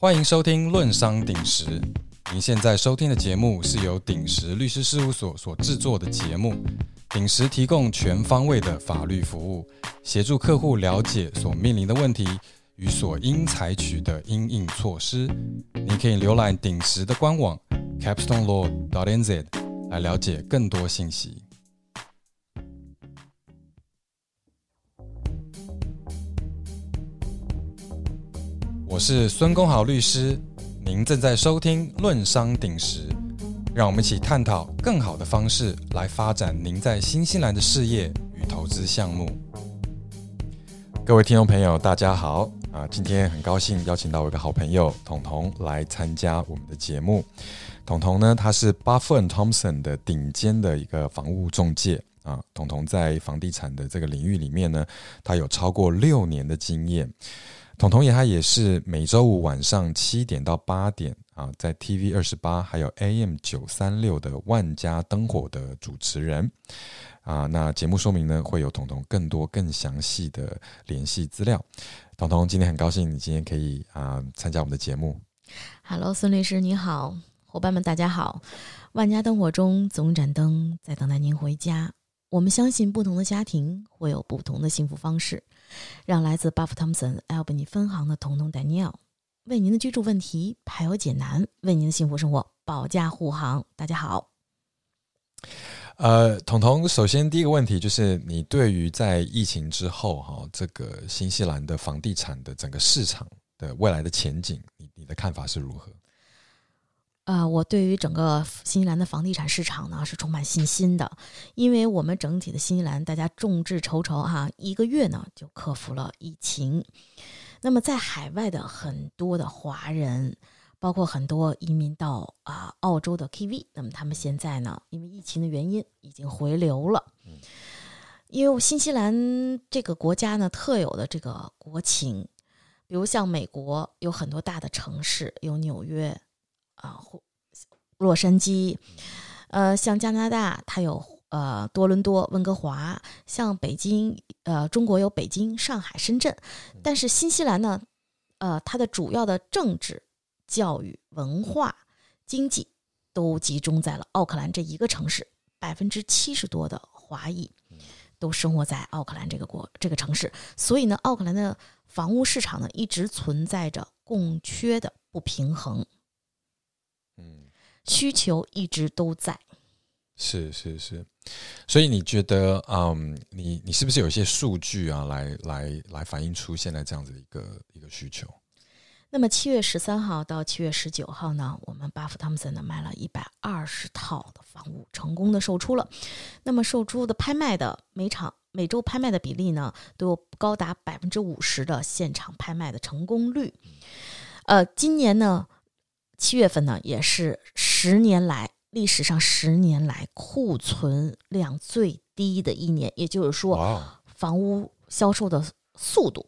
欢迎收听《论商鼎石》。您现在收听的节目是由鼎石律师事务所所制作的节目。鼎石提供全方位的法律服务，协助客户了解所面临的问题与所应采取的应应措施。您可以浏览鼎石的官网 capstonelaw.nz 来了解更多信息。我是孙公豪律师，您正在收听《论商鼎石》，让我们一起探讨更好的方式来发展您在新西兰的事业与投资项目。各位听众朋友，大家好啊！今天很高兴邀请到我一个好朋友彤彤来参加我们的节目。彤彤呢，他是 Buffer Thompson 的顶尖的一个房屋中介啊。彤彤在房地产的这个领域里面呢，他有超过六年的经验。彤彤也他也是每周五晚上七点到八点啊，在 TV 二十八还有 AM 九三六的万家灯火的主持人啊。那节目说明呢，会有彤彤更多更详细的联系资料。彤彤，今天很高兴你今天可以啊参加我们的节目。Hello，孙律师你好，伙伴们大家好。万家灯火中总盏灯在等待您回家。我们相信不同的家庭会有不同的幸福方式。让来自巴夫汤姆森 Albany 分行的彤彤 Daniel 为您的居住问题排忧解难，为您的幸福生活保驾护航。大家好，呃，彤彤，首先第一个问题就是，你对于在疫情之后哈，这个新西兰的房地产的整个市场的未来的前景，你你的看法是如何？啊，我对于整个新西兰的房地产市场呢是充满信心的，因为我们整体的新西兰大家众志成城哈，一个月呢就克服了疫情。那么在海外的很多的华人，包括很多移民到啊澳洲的 KV，那么他们现在呢，因为疫情的原因已经回流了。因为新西兰这个国家呢特有的这个国情，比如像美国有很多大的城市，有纽约。啊，洛杉矶，呃，像加拿大，它有呃多伦多、温哥华，像北京，呃，中国有北京、上海、深圳，但是新西兰呢，呃，它的主要的政治、教育、文化、经济都集中在了奥克兰这一个城市，百分之七十多的华裔都生活在奥克兰这个国这个城市，所以呢，奥克兰的房屋市场呢一直存在着供缺的不平衡。需求一直都在，是是是，所以你觉得，嗯，你你是不是有一些数据啊，来来来反映出现在这样子的一个一个需求？那么七月十三号到七月十九号呢，我们巴夫汤姆森呢卖了一百二十套的房屋，成功的售出了。那么售出的拍卖的每场每周拍卖的比例呢，都有高达百分之五十的现场拍卖的成功率。呃，今年呢。七月份呢，也是十年来历史上十年来库存量最低的一年，也就是说，房屋销售的速度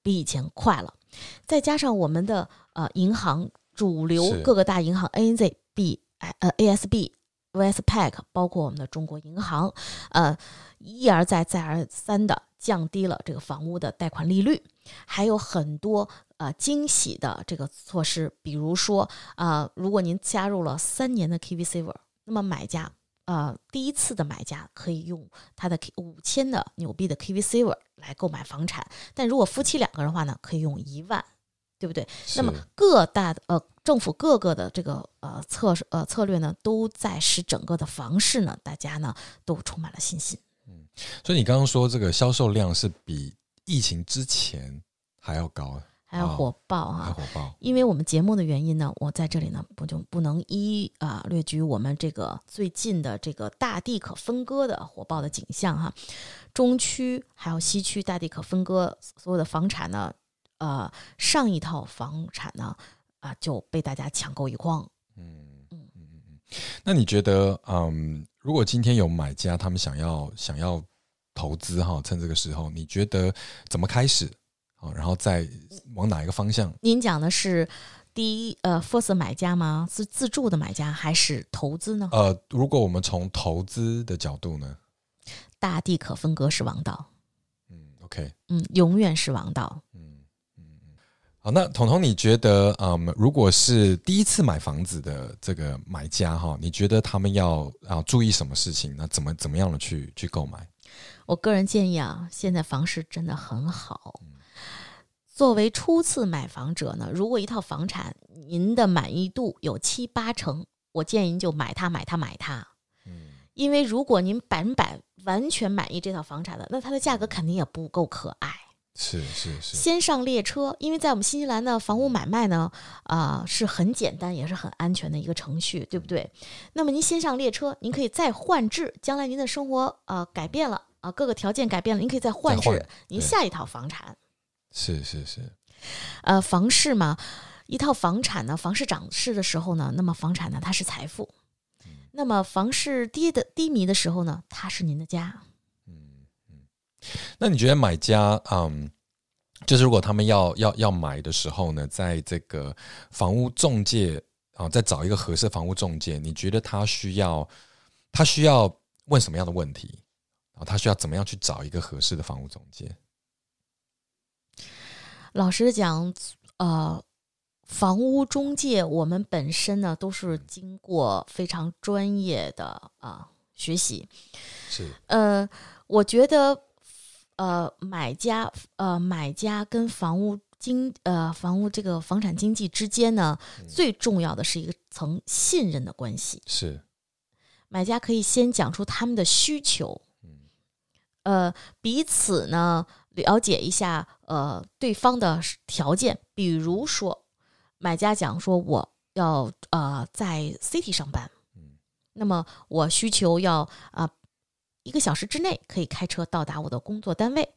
比以前快了。再加上我们的呃银行主流各个大银行 ANZ、B、呃 ASB、Westpac，包括我们的中国银行，呃一而再再而三的降低了这个房屋的贷款利率，还有很多。呃，惊喜的这个措施，比如说，呃，如果您加入了三年的 KV Saver，那么买家，呃，第一次的买家可以用他的五千的纽币的 KV Saver 来购买房产，但如果夫妻两个人的话呢，可以用一万，对不对？那么各大的呃政府各个的这个呃策呃策略呢，都在使整个的房市呢，大家呢都充满了信心。嗯，所以你刚刚说这个销售量是比疫情之前还要高。还要火爆啊！火爆，因为我们节目的原因呢，我在这里呢不就不能一啊略举我们这个最近的这个大地可分割的火爆的景象哈。中区还有西区大地可分割所有的房产呢，呃，上一套房产呢啊就被大家抢购一空。嗯嗯嗯嗯嗯。那你觉得，嗯，如果今天有买家他们想要想要投资哈，趁这个时候，你觉得怎么开始？然后再往哪一个方向？您讲的是第一呃，first 买家吗？是自住的买家还是投资呢？呃，如果我们从投资的角度呢？大地可分割是王道。嗯，OK。嗯，永远是王道。嗯嗯嗯。好，那彤彤，你觉得，嗯，如果是第一次买房子的这个买家哈，你觉得他们要啊注意什么事情？那怎么怎么样的去去购买？我个人建议啊，现在房市真的很好。作为初次买房者呢，如果一套房产您的满意度有七八成，我建议您就买它，买它，买它。嗯，因为如果您百分百完全满意这套房产的，那它的价格肯定也不够可爱。是是是，先上列车，因为在我们新西兰的房屋买卖呢，啊是很简单也是很安全的一个程序，对不对？那么您先上列车，您可以再换置，将来您的生活呃改变了啊，各个条件改变了，您可以再换置您下一套房产。是是是，呃，房市嘛，一套房产呢，房市涨势的时候呢，那么房产呢它是财富，那么房市跌的低迷的时候呢，它是您的家。嗯嗯那你觉得买家，嗯，就是如果他们要要要买的时候呢，在这个房屋中介啊，再找一个合适房屋中介，你觉得他需要他需要问什么样的问题？然后他需要怎么样去找一个合适的房屋中介？老实讲，呃，房屋中介我们本身呢都是经过非常专业的啊学习，是。呃，我觉得。呃，买家呃，买家跟房屋经呃房屋这个房产经济之间呢，最重要的是一个层信任的关系。是，买家可以先讲出他们的需求，呃，彼此呢了解一下呃对方的条件。比如说，买家讲说我要呃在 city 上班，那么我需求要啊。一个小时之内可以开车到达我的工作单位，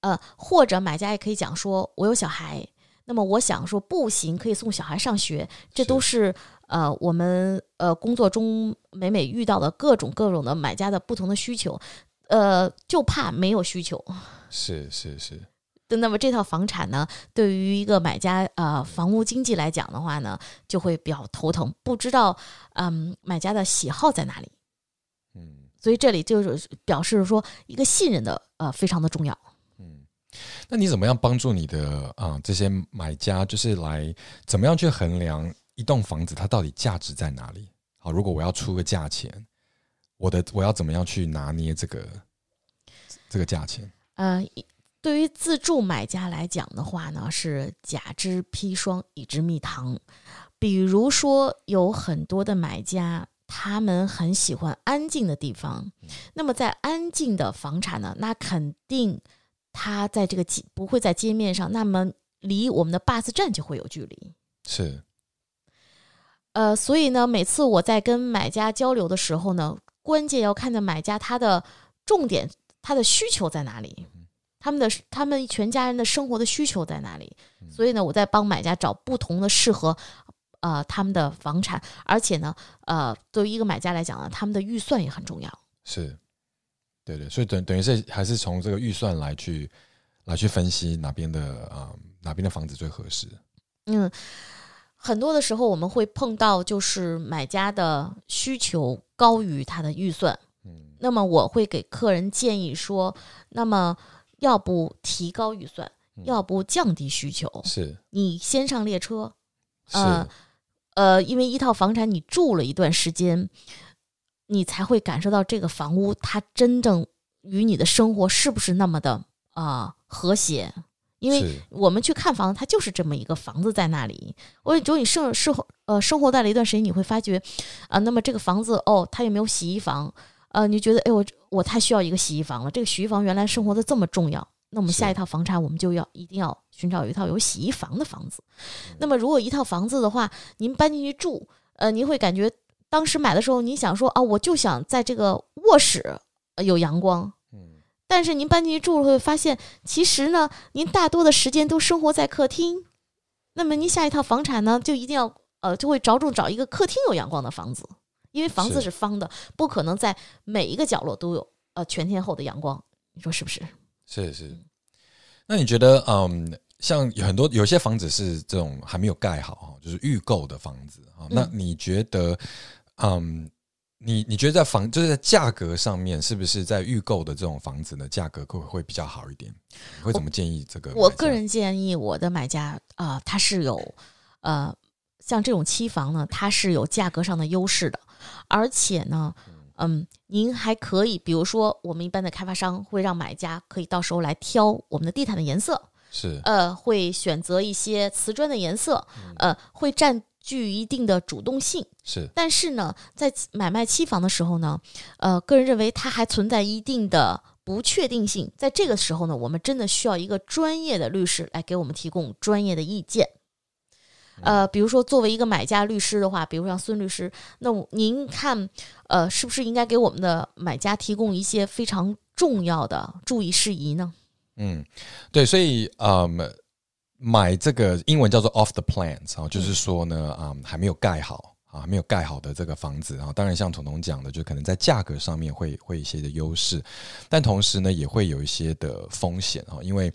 呃，或者买家也可以讲说，我有小孩，那么我想说步行可以送小孩上学，这都是呃我们呃工作中每每遇到的各种各种的买家的不同的需求，呃，就怕没有需求。是是是。那么这套房产呢，对于一个买家呃房屋经济来讲的话呢，就会比较头疼，不知道嗯买家的喜好在哪里。嗯所以这里就是表示说，一个信任的呃非常的重要。嗯，那你怎么样帮助你的啊这些买家，就是来怎么样去衡量一栋房子它到底价值在哪里？好，如果我要出个价钱，我的我要怎么样去拿捏这个这个价钱？呃，对于自助买家来讲的话呢，是甲之砒霜，乙之蜜糖。比如说，有很多的买家。他们很喜欢安静的地方，那么在安静的房产呢，那肯定他在这个街不会在街面上，那么离我们的 bus 站就会有距离。是，呃，所以呢，每次我在跟买家交流的时候呢，关键要看的买家他的重点，他的需求在哪里，他们的他们全家人的生活的需求在哪里，所以呢，我在帮买家找不同的适合。呃，他们的房产，而且呢，呃，对于一个买家来讲呢，他们的预算也很重要。是，对对，所以等等于是还是从这个预算来去来去分析哪边的啊哪边的房子最合适。嗯，很多的时候我们会碰到就是买家的需求高于他的预算，嗯，那么我会给客人建议说，那么要不提高预算，要不降低需求，是你先上列车，呃。呃，因为一套房产你住了一段时间，你才会感受到这个房屋它真正与你的生活是不是那么的啊和谐。因为我们去看房子，它就是这么一个房子在那里。我只有你生生活呃生活在了一段时间，你会发觉啊，那么这个房子哦，它有没有洗衣房？呃，你觉得哎，我我太需要一个洗衣房了。这个洗衣房原来生活的这么重要。那我们下一套房产，我们就要一定要寻找一套有洗衣房的房子。那么，如果一套房子的话，您搬进去住，呃，您会感觉当时买的时候，您想说啊，我就想在这个卧室有阳光。嗯。但是您搬进去住了，会发现其实呢，您大多的时间都生活在客厅。那么，您下一套房产呢，就一定要呃，就会着重找一个客厅有阳光的房子，因为房子是方的，不可能在每一个角落都有呃全天候的阳光。你说是不是？是是，那你觉得，嗯，像很多有些房子是这种还没有盖好就是预购的房子啊，那你觉得，嗯，你你觉得在房就是在价格上面，是不是在预购的这种房子呢，价格会会比较好一点？你会怎么建议这个？我个人建议我的买家啊、他是有呃，像这种期房呢，它是有价格上的优势的，而且呢，嗯，您还可以，比如说我们一般的开发商会让买家可以到时候来挑我们的地毯的颜色，是呃，会选择一些瓷砖的颜色，呃，会占据一定的主动性。是但是呢，在买卖期房的时候呢，呃，个人认为它还存在一定的不确定性。在这个时候呢，我们真的需要一个专业的律师来给我们提供专业的意见。呃，比如说作为一个买家律师的话，比如像孙律师，那您看，呃，是不是应该给我们的买家提供一些非常重要的注意事宜呢？嗯，对，所以嗯，买这个英文叫做 off the plans 啊，就是说呢，啊、还没有盖好啊，还没有盖好的这个房子啊，当然像彤彤讲的，就可能在价格上面会会一些的优势，但同时呢，也会有一些的风险啊，因为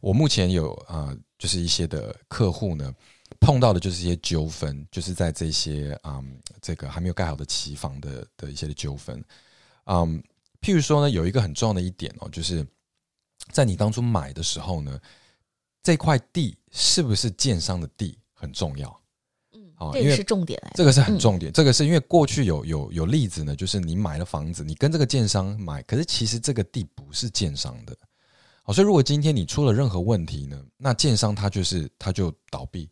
我目前有啊、就是一些的客户呢。碰到的就是一些纠纷，就是在这些嗯，这个还没有盖好的期房的的一些的纠纷，嗯，譬如说呢，有一个很重要的一点哦，就是在你当初买的时候呢，这块地是不是建商的地很重要。嗯哦，因为这个是重点。这个是很重点，这个是因为过去有有有例子呢，就是你买了房子，你跟这个建商买，可是其实这个地不是建商的，好，所以如果今天你出了任何问题呢，那建商他就是他就倒闭，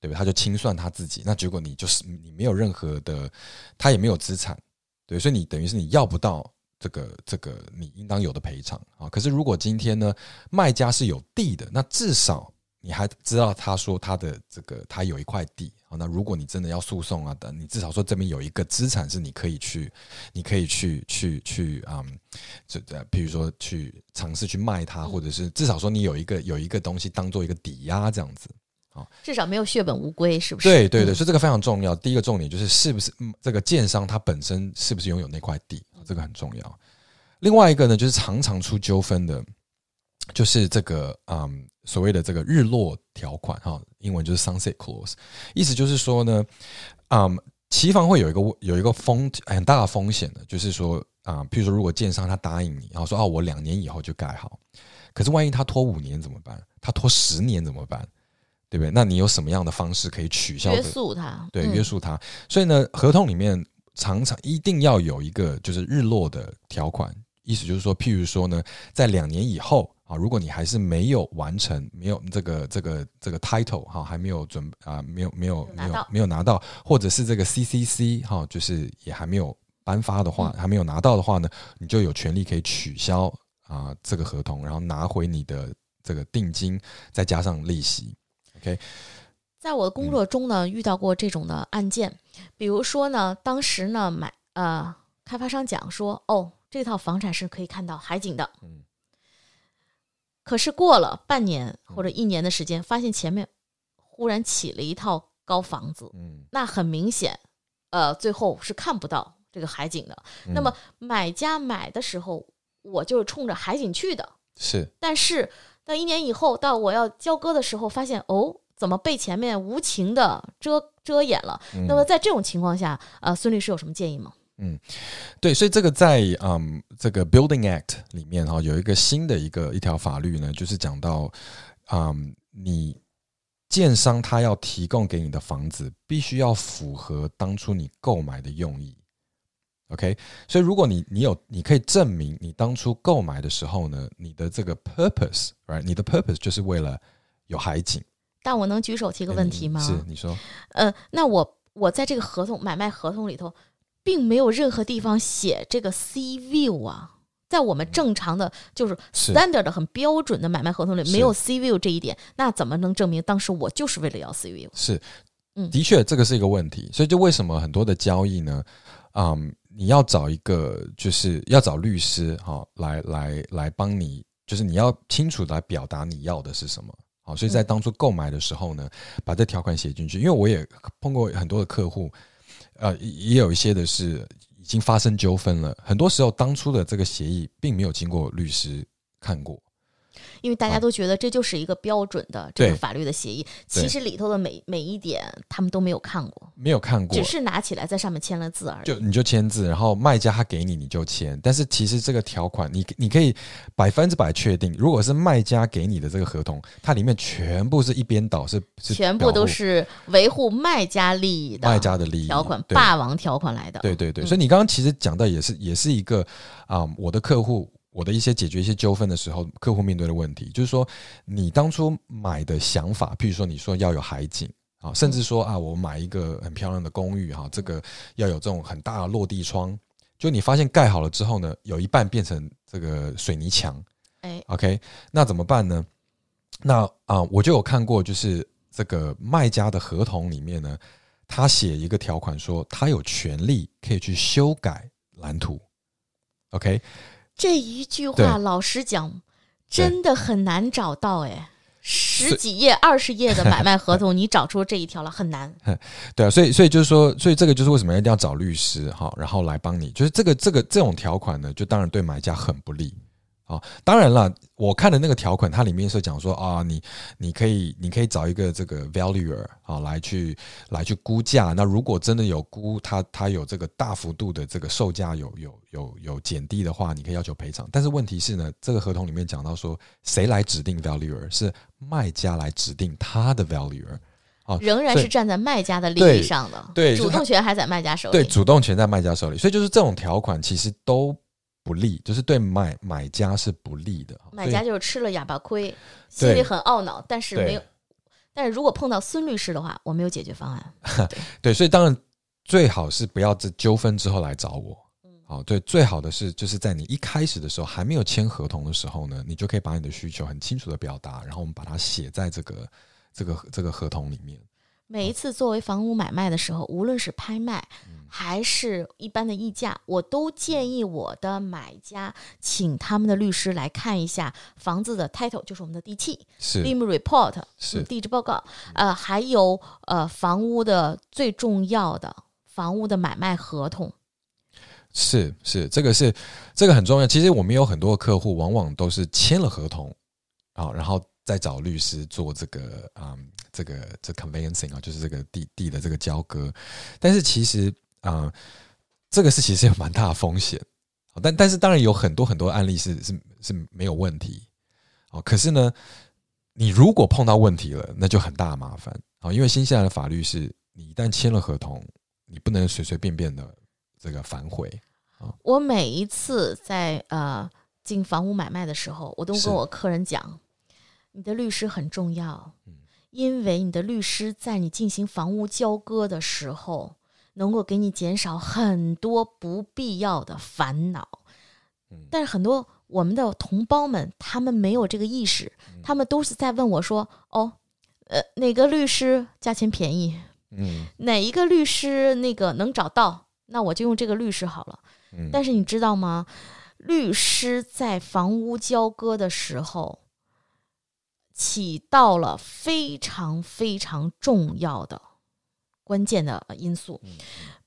对不对？他就清算他自己，那结果你就是你没有任何的，他也没有资产，对，所以你等于是你要不到这个这个你应当有的赔偿啊。可是如果今天呢，卖家是有地的，那至少你还知道他说他的这个他有一块地啊。那如果你真的要诉讼啊等，你至少说这边有一个资产是你可以去，你可以去去去啊，这这譬如说去尝试去卖它，或者是至少说你有一个有一个东西当做一个抵押这样子。至少没有血本无归，是不是？对对对，嗯所以这个非常重要。第一个重点就是是不是嗯这个建商他本身是不是拥有那块地，这个很重要。另外一个呢，就是常常出纠纷的，就是这个嗯所谓的这个日落条款哈，英文就是 sunset clause，意思就是说呢，嗯，期房会有一个有一个风很大的风险的，就是说啊、譬如说如果建商他答应你，然后说啊我两年以后就盖好，可是万一他拖五年怎么办？他拖十年怎么办？对不对？那你有什么样的方式可以取消约？束他，对，嗯约束他。所以呢，合同里面常常一定要有一个就是日落的条款，意思就是说，譬如说呢，在两年以后啊，如果你还是没有完成，没有这个这个这个 title 哈、还没有准啊，没有没有没有没有拿到，或者是这个 CCC 哈、就是也还没有颁发的话，嗯还没有拿到的话呢，你就有权利可以取消啊这个合同，然后拿回你的这个定金，再加上利息。OK，在我的工作中呢，遇到过这种的案件，比如说呢，当时呢买呃，开发商讲说，哦，这套房产是可以看到海景的，嗯。可是过了半年或者一年的时间，发现前面忽然起了一套高房子，嗯，那很明显，呃，最后是看不到这个海景的。嗯那么买家买的时候，我就是冲着海景去的，是。但是到一年以后，到我要交割的时候，发现哦，怎么被前面无情的遮遮掩了？嗯那么在这种情况下，呃，孙律师有什么建议吗？嗯对，所以这个在嗯这个 Building Act 里面哈、有一个新的一个一条法律呢，就是讲到嗯你建商他要提供给你的房子必须要符合当初你购买的用意。OK，所以如果你你有你可以证明你当初购买的时候呢，你的这个 purpose，right，你的 purpose 就是为了有海景。但我能举手提个问题吗？是你说呃，那我我在这个合同买卖合同里头，并没有任何地方写这个 sea view 啊。在我们正常的就是是 standard 的很标准的买卖合同里，没有 sea view 这一点，那怎么能证明当时我就是为了要 sea view？是嗯，的确这个是一个问题，所以就为什么很多的交易呢？嗯，你要找一个就是要找律师哈、来来来帮你，就是你要清楚的来表达你要的是什么。好，所以在嗯当初购买的时候呢，把这条款写进去。因为我也碰过很多的客户，呃，也也有一些的是已经发生纠纷了。很多时候，当初的这个协议并没有经过律师看过，因为大家啊都觉得这就是一个标准的这个法律的协议，其实里头的每每一点他们都没有看过，没有看过只，是拿起来在上面签了字而已。就你就签字，然后卖家他给你你就签，但是其实这个条款你你可以百分之百确定，如果是卖家给你的这个合同，它里面全部是一边倒，是是全部都是维护卖家利益的卖家的利益条款，霸王条款来的。对对对，嗯所以你刚刚其实讲到也是也是一个啊、我的客户。我的一些解决一些纠纷的时候，客户面对的问题，就是说你当初买的想法，譬如说你说要有海景啊，甚至说啊，我买一个很漂亮的公寓哈、这个要有这种很大的落地窗，就你发现盖好了之后呢，有一半变成这个水泥墙哎，，OK，那怎么办呢？那啊、我就有看过，就是这个卖家的合同里面呢，他写一个条款说，他有权利可以去修改蓝图，OK，这一句话，老实讲，真的很难找到哎。十几页、二十页的买卖合同，你找出这一条了很难。对啊，所以所以就是说，所以这个就是为什么一定要找律师哈，然后来帮你，就是这个这个这种条款呢，就当然对买家很不利啊。当然了，我看的那个条款，它里面是讲说啊，你你可以你可以找一个这个 valuer 啊来去来去估价。那如果真的有估它它有这个大幅度的这个售价有有有有减低的话，你可以要求赔偿。但是问题是呢，这个合同里面讲到说，谁来指定 valuer 是卖家来指定他的 valuer。啊仍然是站在卖家的利益上的，主对主动权还在卖家手里。对，主动权在卖家手里，所以就是这种条款其实都不利，就是对买买家是不利的。买家就是吃了哑巴亏，心里很懊恼，但是没有。但是如果碰到孙律师的话，我没有解决方案。对，所以当然最好是不要这纠纷之后来找我。嗯好，对，最好的是就是在你一开始的时候还没有签合同的时候呢，你就可以把你的需求很清楚的表达，然后我们把它写在这个这个这个合同里面。每一次作为房屋买卖的时候，无论是拍卖嗯还是一般的议价，我都建议我的买家请他们的律师来看一下房子的 title，就是我们的地契是 （lim report） 是嗯地质报告，呃，还有呃房屋的最重要的房屋的买卖合同。是是，这个是这个很重要。其实我们有很多客户，往往都是签了合同啊，然后再找律师做这个啊、嗯这个这 conveyancing 啊，就是这个地地的这个交割。但是其实啊、这个是其实有蛮大的风险。啊但但是当然有很多很多案例是是是没有问题哦。可是呢，你如果碰到问题了，那就很大麻烦啊。因为新西兰的法律是，你一旦签了合同，你不能随随便便的这个反悔。我每一次在呃进房屋买卖的时候，我都跟我客人讲，你的律师很重要嗯，因为你的律师在你进行房屋交割的时候，能够给你减少很多不必要的烦恼。嗯但是很多我们的同胞们，他们没有这个意识，他们都是在问我说：“哦，呃，哪个律师价钱便宜？嗯哪一个律师那个能找到？那我就用这个律师好了。”嗯，但是你知道吗？律师在房屋交割的时候，起到了非常非常重要的关键的因素。嗯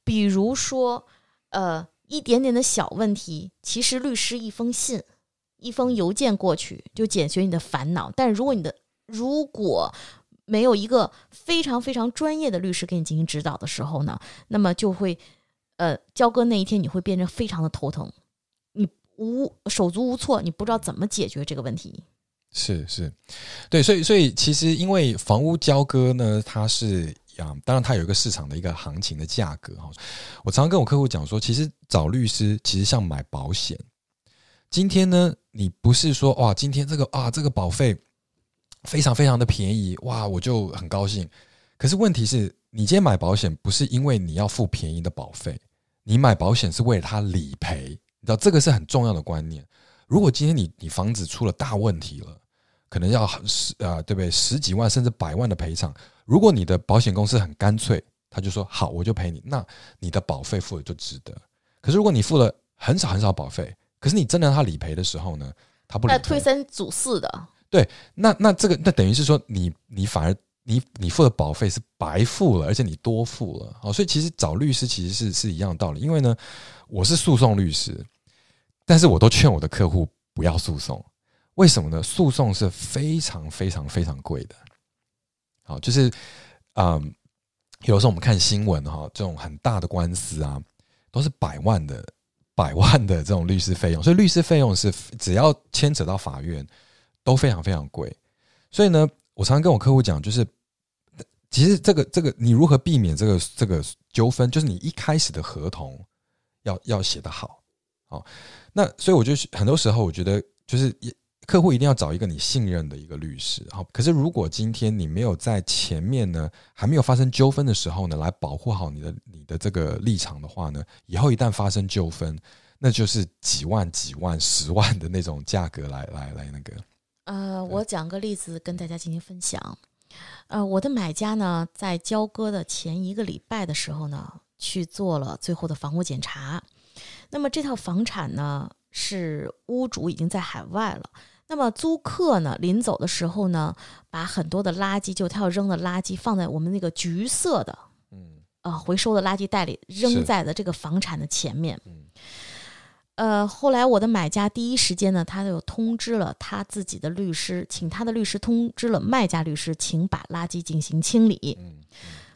比如说，呃，一点点的小问题，其实律师一封信、一封邮件过去就解决你的烦恼。但如果你的如果没有一个非常非常专业的律师给你进行指导的时候呢，那么就会，呃，交割那一天你会变得非常的头疼，你无手足无措，你不知道怎么解决这个问题。是是，对，所以所以其实因为房屋交割呢，它是啊，当然它有一个市场的一个行情的价格哈。我常常跟我客户讲说，其实找律师其实像买保险。今天呢，你不是说哇，今天这个啊这个保费非常非常的便宜哇，我就很高兴。可是问题是你今天买保险不是因为你要付便宜的保费，你买保险是为了它理赔，你知道这个是很重要的观念。如果今天你你房子出了大问题了，可能要十啊、对不对？十几万甚至百万的赔偿。如果你的保险公司很干脆，他就说好，我就赔你，那你的保费付的就值得。可是如果你付了很少很少保费，可是你真的让他理赔的时候呢，他不理那赔，推三阻四的，对那那这个那等于是说你你反而你你付的保费是白付了，而且你多付了哦，所以其实找律师其实是是一样的道理。因为呢，我是诉讼律师，但是我都劝我的客户不要诉讼。为什么呢？诉讼是非常非常非常贵的。好，就是嗯，有时候我们看新闻哈，这种很大的官司啊，都是百万的、百万的这种律师费用，所以律师费用是只要牵扯到法院都非常非常贵。所以呢，我常常跟我客户讲，就是其实这个这个你如何避免这个这个纠纷，就是你一开始的合同要要写得好。好，那所以我就很多时候我觉得就是客户一定要找一个你信任的一个律师，好。可是如果今天你没有在前面呢，还没有发生纠纷的时候呢，来保护好你的你的这个立场的话呢，以后一旦发生纠纷，那就是几万、几万、十万的那种价格来来来那个。呃，我讲个例子跟大家进行分享。呃，我的买家呢，在交割的前一个礼拜的时候呢，去做了最后的房屋检查。那么这套房产呢，是屋主已经在海外了。那么租客呢，临走的时候呢，把很多的垃圾，就他要扔的垃圾，放在我们那个橘色的，嗯，呃，回收的垃圾袋里，扔在了这个房产的前面。嗯，呃，后来我的买家第一时间呢，他就通知了他自己的律师，请他的律师通知了卖家律师，请把垃圾进行清理。嗯。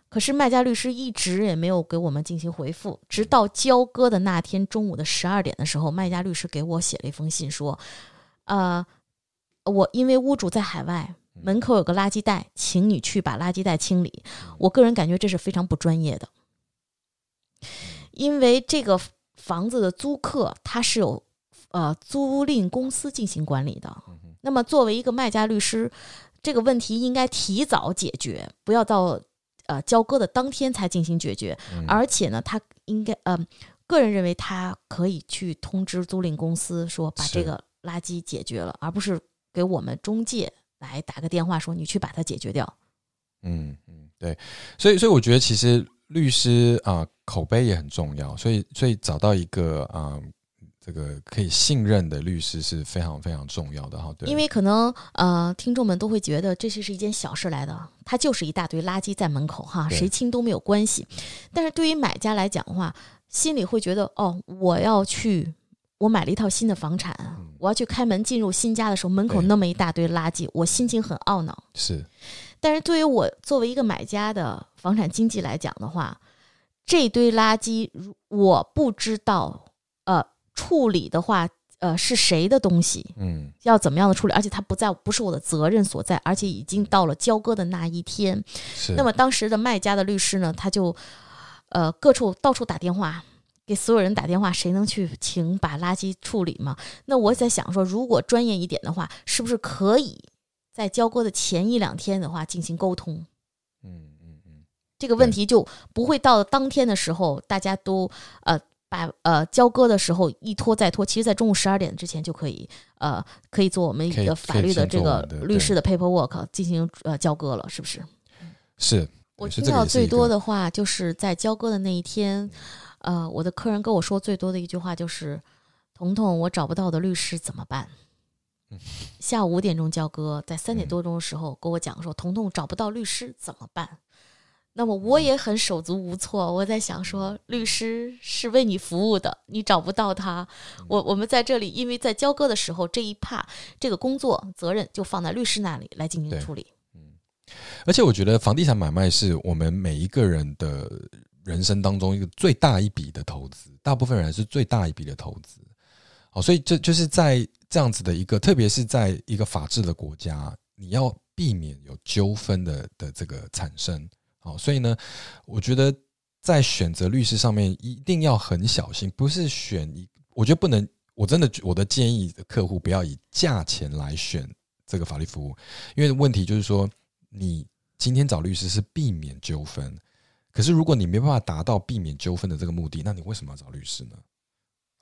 可是卖家律师一直也没有给我们进行回复，直到交割的那天中午的十二点的时候，卖家律师给我写了一封信，说：“呃，我因为屋主在海外，门口有个垃圾袋，请你去把垃圾袋清理。”我个人感觉这是非常不专业的，因为这个房子的租客他是有呃租赁公司进行管理的。那么作为一个卖家律师，这个问题应该提早解决，不要到。呃，交割的当天才进行解决，而且呢，他应该呃，个人认为他可以去通知租赁公司说把这个垃圾解决了，而不是给我们中介来打个电话说你去把它解决掉。嗯嗯，对，所以所以我觉得其实律师啊口碑也很重要，所以所以找到一个啊。这个可以信任的律师是非常非常重要的哈，对。因为可能呃，听众们都会觉得这是是一件小事来的，它就是一大堆垃圾在门口哈，谁清都没有关系。但是对于买家来讲的话，心里会觉得哦，我要去，我买了一套新的房产，我要去开门进入新家的时候，门口那么一大堆垃圾，我心情很懊恼。是。但是对于我作为一个买家的房产经纪来讲的话，这堆垃圾，我不知道呃。处理的话，呃，是谁的东西？嗯，要怎么样的处理？而且它不在，不是我的责任所在，而且已经到了交割的那一天。是。那么当时的卖家的律师呢，他就，呃，各处到处打电话，给所有人打电话，谁能去请把垃圾处理吗？那我在想说，如果专业一点的话，是不是可以在交割的前一两天的话进行沟通？嗯嗯嗯，这个问题就不会到当天的时候，大家都呃。把呃交割的时候一拖再拖，其实，在中午十二点之前就可以呃可以做我们一个法律的这个律师的 paperwork 进行呃交割了，是不是？是。我听到最多的话就是在交割的那一天，呃，我的客人跟我说最多的一句话就是：“彤彤，我找不到的律师怎么办？”下午五点钟交割，在三点多钟的时候跟我讲说：“彤彤找不到律师怎么办？”那么我也很手足无措，我在想说，律师是为你服务的，你找不到他，我我们在这里，因为在交割的时候这一帕这个工作责任就放在律师那里来进行处理。而且我觉得房地产买卖是我们每一个人的人生当中一个最大一笔的投资，大部分人是最大一笔的投资。好，所以这就是在这样子的一个，特别是在一个法治的国家，你要避免有纠纷的的这个产生。好，所以呢，我觉得在选择律师上面一定要很小心，不是选一，我觉得不能，我真的我的建议客户不要以价钱来选这个法律服务，因为问题就是说，你今天找律师是避免纠纷，可是如果你没办法达到避免纠纷的这个目的，那你为什么要找律师呢？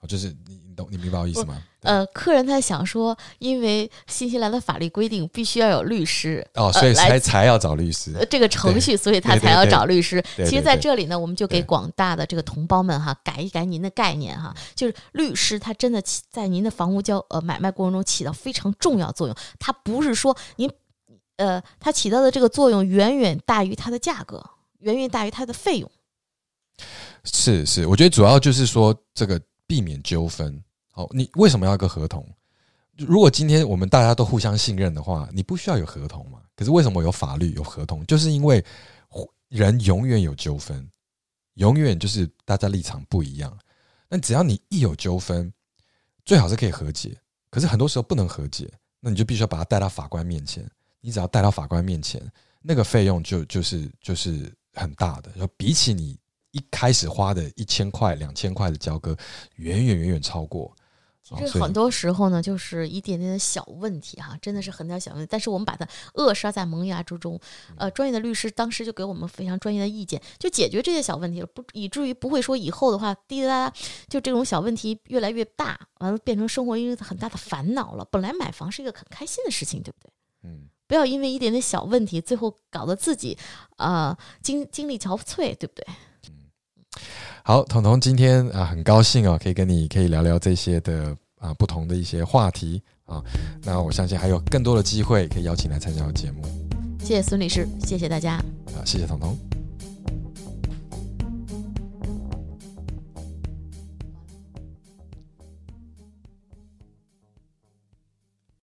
就是你你懂你明白我意思吗？呃，客人他想说，因为新西兰的法律规定必须要有律师哦，所以才才要找律师这个程序，所以他才要找律师。其实，在这里呢，我们就给广大的这个同胞们哈，改一改您的概念哈，就是律师他真的起在您的房屋交呃买卖过程中起到非常重要作用。他不是说您呃，它起到的这个作用远远大于它的价格，远远大于它的费用。是是，我觉得主要就是说这个。避免纠纷，好，你为什么要一个合同？如果今天我们大家都互相信任的话，你不需要有合同嘛？可是为什么有法律有合同？就是因为人永远有纠纷，永远就是大家立场不一样。那只要你一有纠纷，最好是可以和解。可是很多时候不能和解，那你就必须要把他带到法官面前。你只要带到法官面前，那个费用就就是就是很大的，就比起你一开始花的一千块、两千块的交割，远远远远超过。其实很多时候呢，就是一点点的小问题哈，真的是很点小问题，但是我们把它扼杀在萌芽之中。呃，专业的律师当时就给我们非常专业的意见，就解决这些小问题了，不以至于不会说以后的话滴滴答答就这种小问题越来越大，完了变成生活一个很大的烦恼了。本来买房是一个很开心的事情，对不对？嗯，不要因为一点点小问题，最后搞得自己啊精精力憔悴，对不对？嗯好，彤彤今天啊很高兴啊，可以跟你可以聊聊这些的啊不同的一些话题啊。那我相信还有更多的机会可以邀请来参加我节目。谢谢孙律师，谢谢大家。啊，谢谢彤彤。